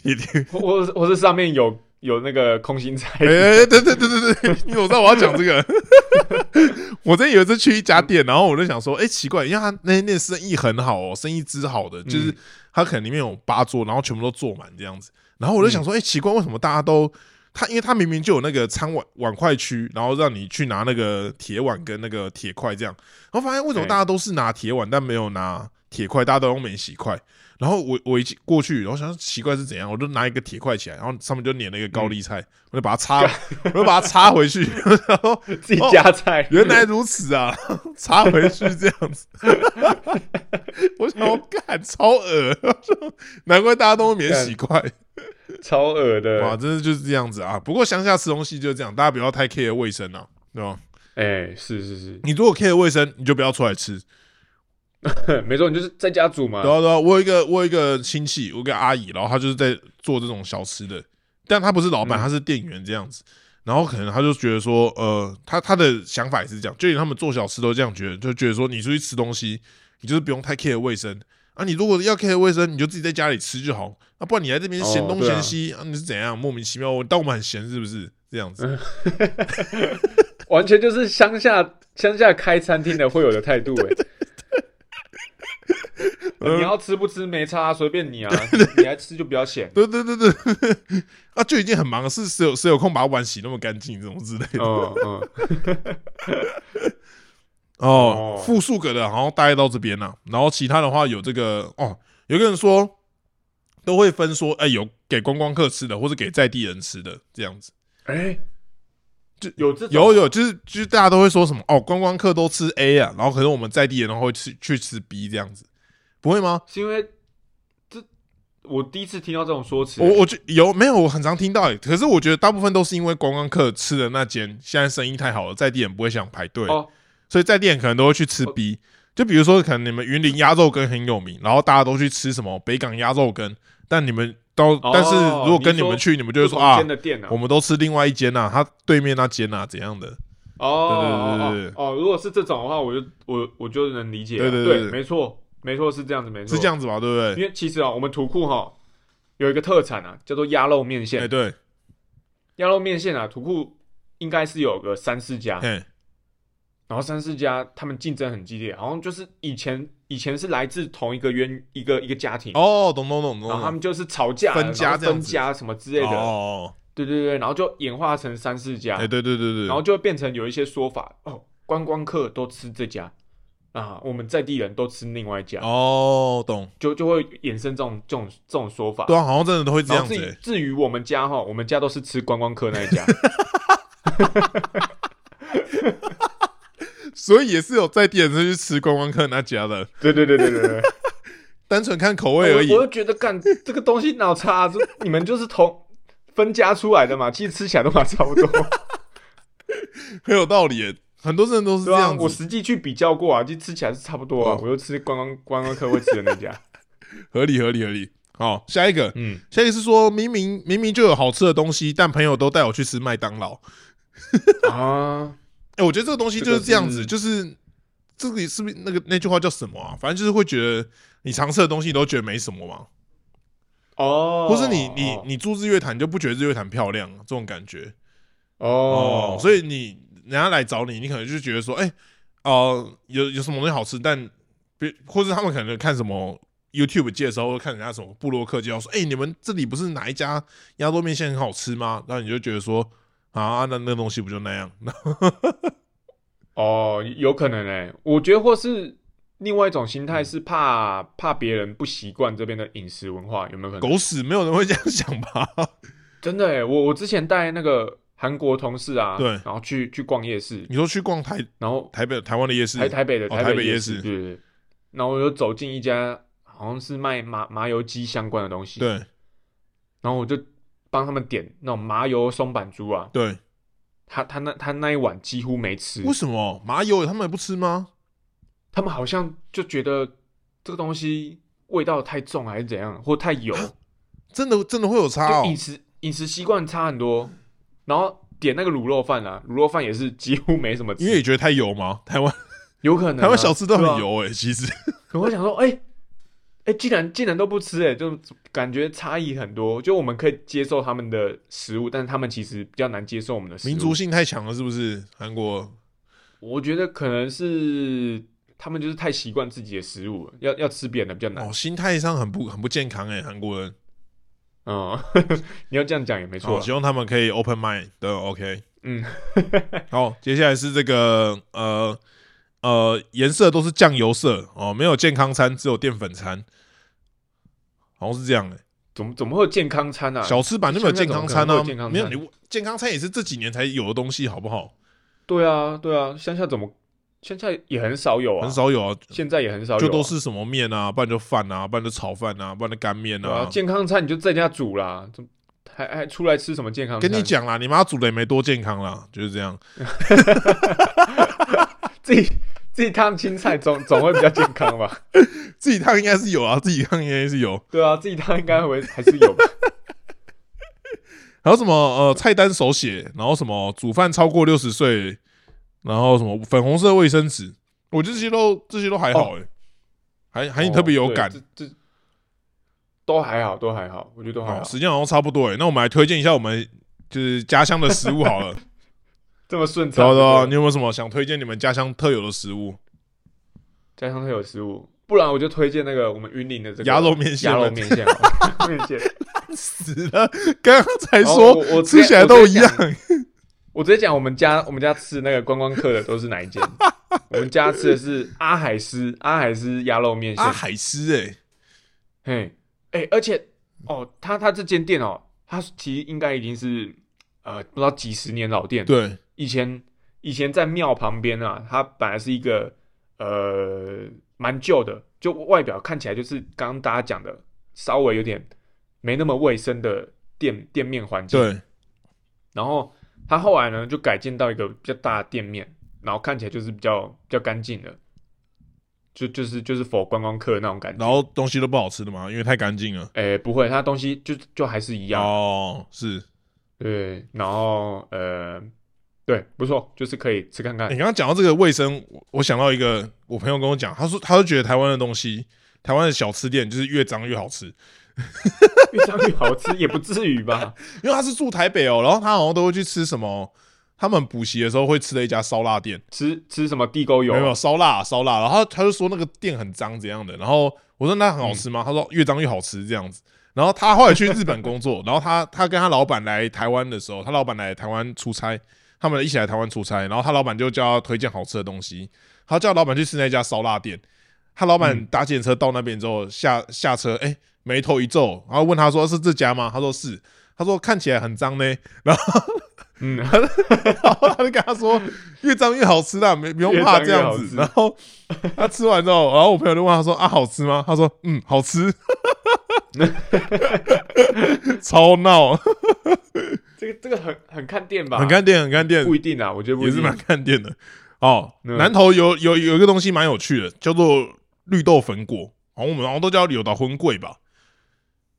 铁铁，或或是上面有有那个空心菜哎、，对对对对对对，因为我知道我要讲这个。我之前有一次去一家店，然后我就想说，哎、奇怪，因为他那间店生意很好哦，生意之好的，就是嗯他可能里面有八桌，然后全部都坐满这样子。然后我就想说，哎、奇怪，为什么大家都他？因为他明明就有那个餐碗碗筷区，然后让你去拿那个铁碗跟那个铁筷这样，然后发现为什么大家都是拿铁碗，但没有拿铁块，大家都用免洗筷。然后我我一过去，然后想奇怪是怎样，我就拿一个铁块起来，然后上面就粘了一个高丽菜，我就把它插，我就把它插回去，然 后自己夹菜，原来如此啊，插回去这样子。我想，我干超恶，难怪大家都免洗筷，超恶哇，的。真的就是这样子啊。不过乡下吃东西就是这样，大家不要太 care 卫生啊，对吧？哎，是是是，你如果 care 卫生，你就不要出来吃。没错，你就是在家煮嘛对。啊，对啊，我有一个我有一个亲戚，我有一个阿姨，然后她就是在做这种小吃的，但她不是老板，嗯她是店员这样子。然后可能她就觉得说，呃，她她的想法也是这样，就连他们做小吃都这样觉得，就觉得说你出去吃东西，你就是不用太 care 卫生啊。你如果要 care 卫生，你就自己在家里吃就好，啊，不然你来这边嫌东嫌西啊，你是怎样莫名其妙？我当我们很闲是不是？这样子，完全就是乡下乡下开餐厅的会有的态度哎。你要吃不吃没差，随便你啊，你来吃就不要嫌。对对对对，啊，就已经很忙了，是谁有谁有空把碗洗那么干净，这种之类的。嗯嗯，哦哦，复数个的，好像大概到这边了、然后其他的话有这个哦，有一个人说都会分说，哎、有给观光客吃的，或者给在地人吃的这样子。哎，就有这有有，就是就是大家都会说什么哦，观光客都吃 A 啊，然后可能我们在地人会吃去吃 B 这样子。不会吗？是因为这我第一次听到这种说辞、我我觉有没有？我很常听到、欸，可是我觉得大部分都是因为观光客吃的那间现在生意太好了，在地人不会想排队，哦。所以在地人可能都会去吃 B。就比如说，可能你们云林鸭肉羹很有名，然后大家都去吃什么北港鸭肉羹，但你们都、哦但是如果跟你们去，你们就会说啊我们都吃另外一间呐、他对面那间呐、怎样的？哦对对对对哦哦哦，如果是这种的话，我就我我就能理解对对。对没错没错是这样子，没错。是这。样子吧？对不对？因为其实啊，我们土库哈有一个特产啊，叫做鸭肉面哎、线。对，鸭肉面线啊，土库应该是有个三四家，哎，然后三四家他们竞争很激烈，好像就是以前以前是来自同一个渊一个一个家庭，哦，懂懂懂懂懂，然后他们就是吵架分家分家什么之类的，哦，对对对，然后就演化成三四家，哎、对对对对，然后就会变成有一些说法哦，观光客都吃这家啊，我们在地人都吃另外一家，哦，懂，就就会衍生这种这种这种说法。对啊，好像真的都会这然后至样子、欸。至于我们家哈，我们家都是吃观光客那一家，所以也是有在地人是去吃观光客那家的，对对对对对对。单纯看口味而已我。我就觉得干这个东西脑差、啊，这你们就是同分家出来的嘛，其实吃起来都嘛差不多，很有道理耶，很多人都是这样，我实际去比较过啊，就吃起来是差不多啊哦，我就吃观光观光客会吃的那家，合理合理合理。好，下一个，嗯，下一个是说明明明明就有好吃的东西，但朋友都带我去吃麦当劳。啊，哎、我觉得这个东西就是这样子，就是这个是不是那个那句话叫什么啊？反正就是会觉得你尝试的东西都觉得没什么嘛，哦，或是你你你住日月潭你就不觉得日月潭漂亮这种感觉。哦，所以你人家来找你，你可能就觉得说，哎、哦，有有什么东西好吃，但别或者他们可能看什么 YouTube 介绍，或者看人家什么部落客介绍说，哎、你们这里不是哪一家鸭肉面线很好吃吗？然后你就觉得说，啊，那那东西不就那样？哦，有可能诶、我觉得或是另外一种心态是怕怕别人不习惯这边的饮食文化，有没有可能？狗屎，没有人会这样想吧？真的诶、我我之前带那个韩国同事啊，对。然后去去逛夜市，你说去逛台然后台北台湾的夜市，台台北的哦台北夜市对对对。然后我就走进一家好像是卖麻麻油鸡相关的东西，对。然后我就帮他们点那种麻油松板猪啊，对，他他那他那一碗几乎没吃，为什么？麻油他们也不吃吗？他们好像就觉得这个东西味道太重还是怎样，或太油，真的真的会有差哦。就饮。食饮食习惯差很多。然后点那个卤肉饭啊，卤肉饭也是几乎没什么吃，因为你觉得太油吗？台湾有可能啊、台湾小吃都很油哎、其实可我想说，哎、哎、竟然竟然都不吃、哎，就感觉差异很多。就我们可以接受他们的食物，但是他们其实比较难接受我们的食物。民族性太强了，是不是？韩国我觉得可能是他们就是太习惯自己的食物了，要要吃别人的比较难。哦，心态上很不很不健康哎、韩国人。嗯，你要这样讲也没错好，啦。希望他们可以 open mind 的 OK。嗯，好，接下来是这个呃呃颜色都是酱油色哦，没有健康餐，只有淀粉餐，好像是这样的、怎么怎么会有健康餐啊？小吃版就没有健康餐啊乡下怎么健，康餐没有你健康餐也是这几年才有的东西，好不好？对啊，对啊，乡下怎么乡下也很少有啊，很，少有啊，现在也很少有、啊，就都是什么面啊，不然就饭啊，不然就炒饭啊，不然就干面啊，啊。健康餐你就在家煮啦，怎么还还出来吃什么健康餐？跟你，讲啦，你妈煮的也没多健康啦，就是这样。自己自己烫青菜总总会比较健康吧？自己烫应该是有啊，自己烫应该是有。对啊，自己烫应该会还是有吧？还有什么呃菜单手写，然后什么煮饭超过六十岁，然后什么粉红色卫生纸，我觉得这些都这些都还好哎、还还你特别有感哦。这这都还好，都还好，我觉得都还哦好。时间好像差不多哎、那我们来推荐一下我们就是家乡的食物好了。这么顺畅，你有没有什么想推荐你们家乡特有的食物？家乡特有食物，不然我就推荐那个我们云林的这个鸭肉面线鸭肉面线 面线。死了，刚刚才说我我吃起来都一样。我直接讲我们家我们家吃那个观光客的都是哪一间？我们家吃的是阿海斯阿海斯鸭肉面线。阿，海斯哎、嘿，哎、而且哦，他他这间店哦，他其实应该已经是呃不知道几十年老店。，对，以前以前在庙旁边啊，它本来是一个呃蛮旧的，就外表看起来就是刚刚大家讲的稍微有点没那么卫生的店店面环境。对，然后他后来呢就改建到一个比较大的店面，然后看起来就是比较比较干净的，就就是就是否观光客那种感觉。然后东西都不好吃的嘛，因为太干净了。诶，不会，它东西就就还是一样。哦，是对，然后呃，对，不错，就是可以吃看看你。刚刚讲到这个卫生，我我想到一个，我朋友跟我讲，他说他就觉得台湾的东西，台湾的小吃店就是越脏越好吃，越脏越好吃，也不至于吧？因为他是住台北哦，然后他好像都会去吃什么，他们补习的时候会吃的一家烧腊店，吃吃什么地沟油？没有烧腊烧腊，然后他就说那个店很脏怎样的，然后我说那很好吃吗？他说越脏越好吃这样子。然后他后来去日本工作，然后他他跟他老板来台湾的时候，他老板来台湾出差，他们一起来台湾出差，然后他老板就叫他推荐好吃的东西，他叫老板去吃那家烧腊店。他老板嗯搭计程车到那边之后下下车，哎、眉头一皱，然后问他说是这家吗？他说是，他说看起来很脏呢，嗯，然后他就跟他说越脏越好吃啦，没不用怕这样子。然后他吃完之后，然后我朋友就问他说啊好吃吗？他说嗯好吃，超闹，这个这个很很看店吧？很看店很看店，不一定啊，我觉得不。也是蛮看店的。哦，嗯南头有有有一个东西蛮有趣的，叫做绿豆粉果，好像我们好像都叫柳岛荤桂吧。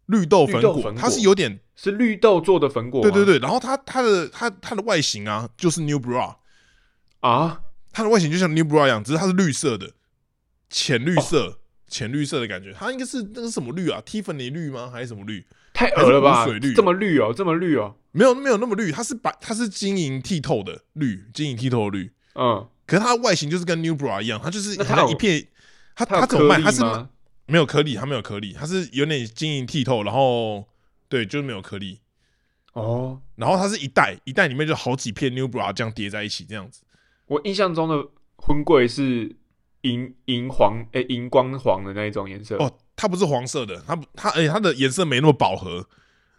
绿豆粉果，它是有点是绿豆做的粉果吗？对对对，然后它它的它它的外形啊，就是 New Bra，啊，它的外形就像 New Bra 一样，只是它是绿色的，浅绿色，哦浅绿色的感觉。它应该是那个什么绿啊？Tiffany 绿吗？还是什么绿？太恶了吧水绿？这么绿哦，这么绿哦。没有没有那么绿，它是白，它是晶莹剔透的绿，晶莹剔透的绿。嗯，可是它的外形就是跟 New Bra 一样，它就是它一片，它它怎么卖？它是吗？没有颗粒，它没有颗粒，它是有点晶莹剔透，然后对，就是没有颗粒。哦，然后它是一袋一袋里面就好几片 New Bra 这样叠在一起，这样子。我印象中的荤桂是银银黄，诶，荧光黄的那一种颜色。哦，它不是黄色的，它它而且它的颜色没那么饱和，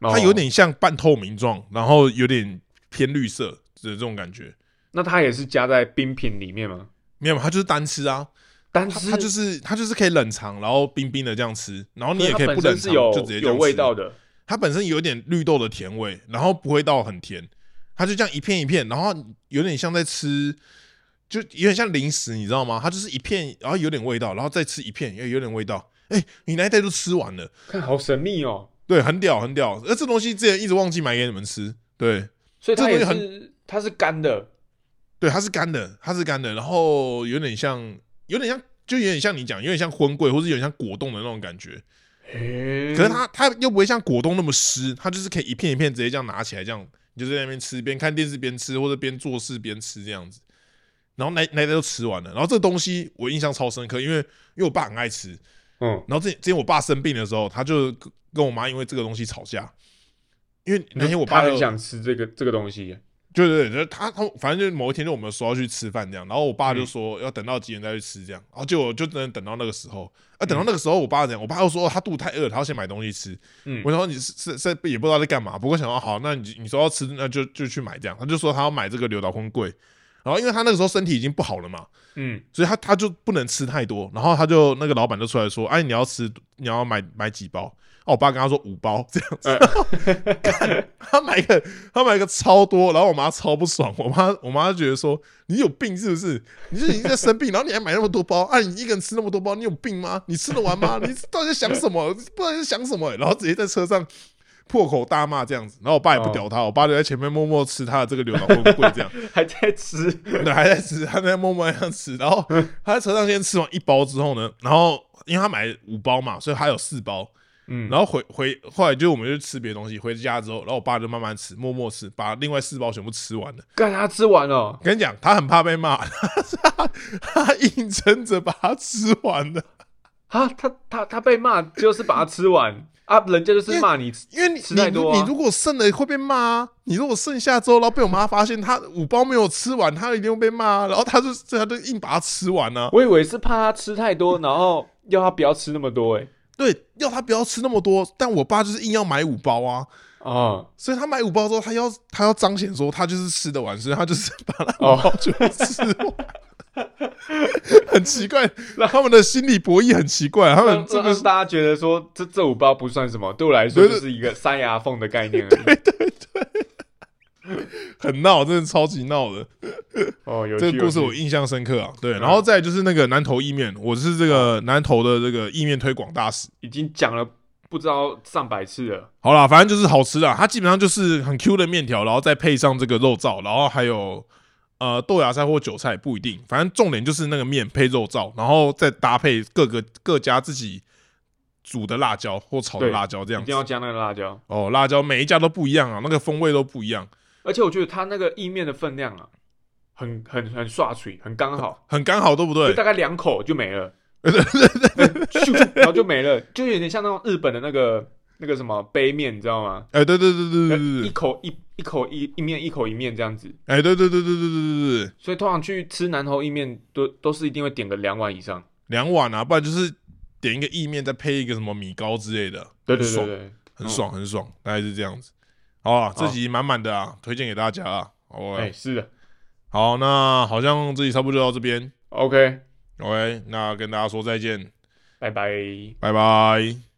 哦，它有点像半透明状，然后有点偏绿色的这种感觉。那它也是加在冰品里面吗？没有，它就是单吃啊，它但是它就是它就是可以冷藏，然后冰冰的这样吃，然后你也可以不冷藏就直接有味吃道的。它本身有点绿豆的甜味，然后不会到很甜，它就这样一片一片，然后有点像在吃，就有点像零食，你知道吗？它就是一片，然后有点味道，然后再吃一片，又有点味道。哎、你那一袋都吃完了，看好神秘哦。对，很屌，很屌。而这东西之前一直忘记买给你们吃，对，所以它也这东是它是干的。对，它是干的，它是干的，然后有点像，有点像，就有点像你讲，有点像荤桂，或者有点像果冻的那种感觉。诶，可是它它又不会像果冻那么湿，它就是可以一片一片直接这样拿起来，这样你就在那边吃，边看电视边吃，或者边做事边吃这样子。然后那那一袋都吃完了，然后这个东西我印象超深刻，因为因为我爸很爱吃，嗯，然后之前之前我爸生病的时候，他就跟跟我妈因为这个东西吵架，因为那天我爸很想吃这个这个东西。对对对，就是他他反正就是某一天就我们说要去吃饭这样，然后我爸嗯。就说要等到几点再去吃这样，然后结果就真的等到那个时候，啊等到那个时候我爸讲，我爸又说他肚子太饿，他要先买东西吃，嗯。我说你是是是也不知道在干嘛，不过想到好，那你你说要吃那就就去买这样，他就说他要买这个刘岛荤桂，然后因为他那个时候身体已经不好了嘛，嗯，所以他他就不能吃太多，然后他就那个老板就出来说，哎你要吃你要买买几包。哦，我爸跟他说五包这样子，他买一个他买一个超多，然后我妈超不爽，我妈我妈就觉得说你有病是不是？你是已经在生病，然后你还买那么多包，啊你一个人吃那么多包，你有病吗？你吃得完吗？你到底在想什么？不知道你在想什么、然后直接在车上破口大骂这样子，然后我爸也不屌他，我爸就在前面默默吃他的这个柳岛荤桂这样，还在吃。对，还在吃，他在默默这样吃，然后他在车上先吃完一包之后呢，然后因为他买五包嘛，所以他有四包，嗯，然后回回后来就我们就吃别的东西，回家之后，然后我爸就慢慢吃，默默吃，把另外四包全部吃完了。干他吃完了。跟你讲，他很怕被骂，他他硬撑着把它吃完了，啊，他他他被骂就是把它吃完啊，人家就是骂你因为你吃太多啊你你如果剩了会被骂啊，你如果剩下之后，然后被我妈发现他五包没有吃完，他一定会被骂啊，然后他就他就硬把它吃完啊。我以为是怕他吃太多，然后要他不要吃那么多、欸，对，要他不要吃那么多，但我爸就是硬要买五包啊。啊，所以他买五包之后，他要他要彰显说他就是吃的完，所以他就是 把那五哦包全部吃完。很奇怪，他们的心理博弈很奇怪，他们让这个让大家觉得说这这五包不算什么，对我来说对对就是一个塞牙缝的概念而已。很闹，真的超级闹的。哦，有这个故事我印象深刻啊。对，嗯然后再就是那个南投意面，我是这个南投的这个意面推广大使。已经讲了不知道上百次了。好啦，反正就是好吃啦，它基本上就是很 Q 的面条，然后再配上这个肉燥，然后还有呃豆芽菜或韭菜不一定，反正重点就是那个面配肉燥，然后再搭配各个各家自己煮的辣椒或炒的辣椒这样子。一定要加那个辣椒，哦，辣椒每一家都不一样啊，那个风味都不一样，而且我觉得它那个意面的分量啊，很很很刷嘴，很刚好，很刚好，对不对？就大概两口就没了，咻然后就没了，就有点像那种日本的那个那个什么杯面，你知道吗？哎，对对对对对对一对，口一一口一一面一口一面这样子，哎，对对对对对对对对对，所以通常去吃南投意面都都是一定会点个两碗以上。两碗啊，不然就是点一个意面，再配一个什么米糕之类的，对对很爽对对，很爽很爽，大概是这样子。好啊，这集满满的啊，推荐给大家啊。哦哎、啊，是的好，那好像这集差不多就到这边。，OK，OK，那跟大家说再见，拜拜。拜拜。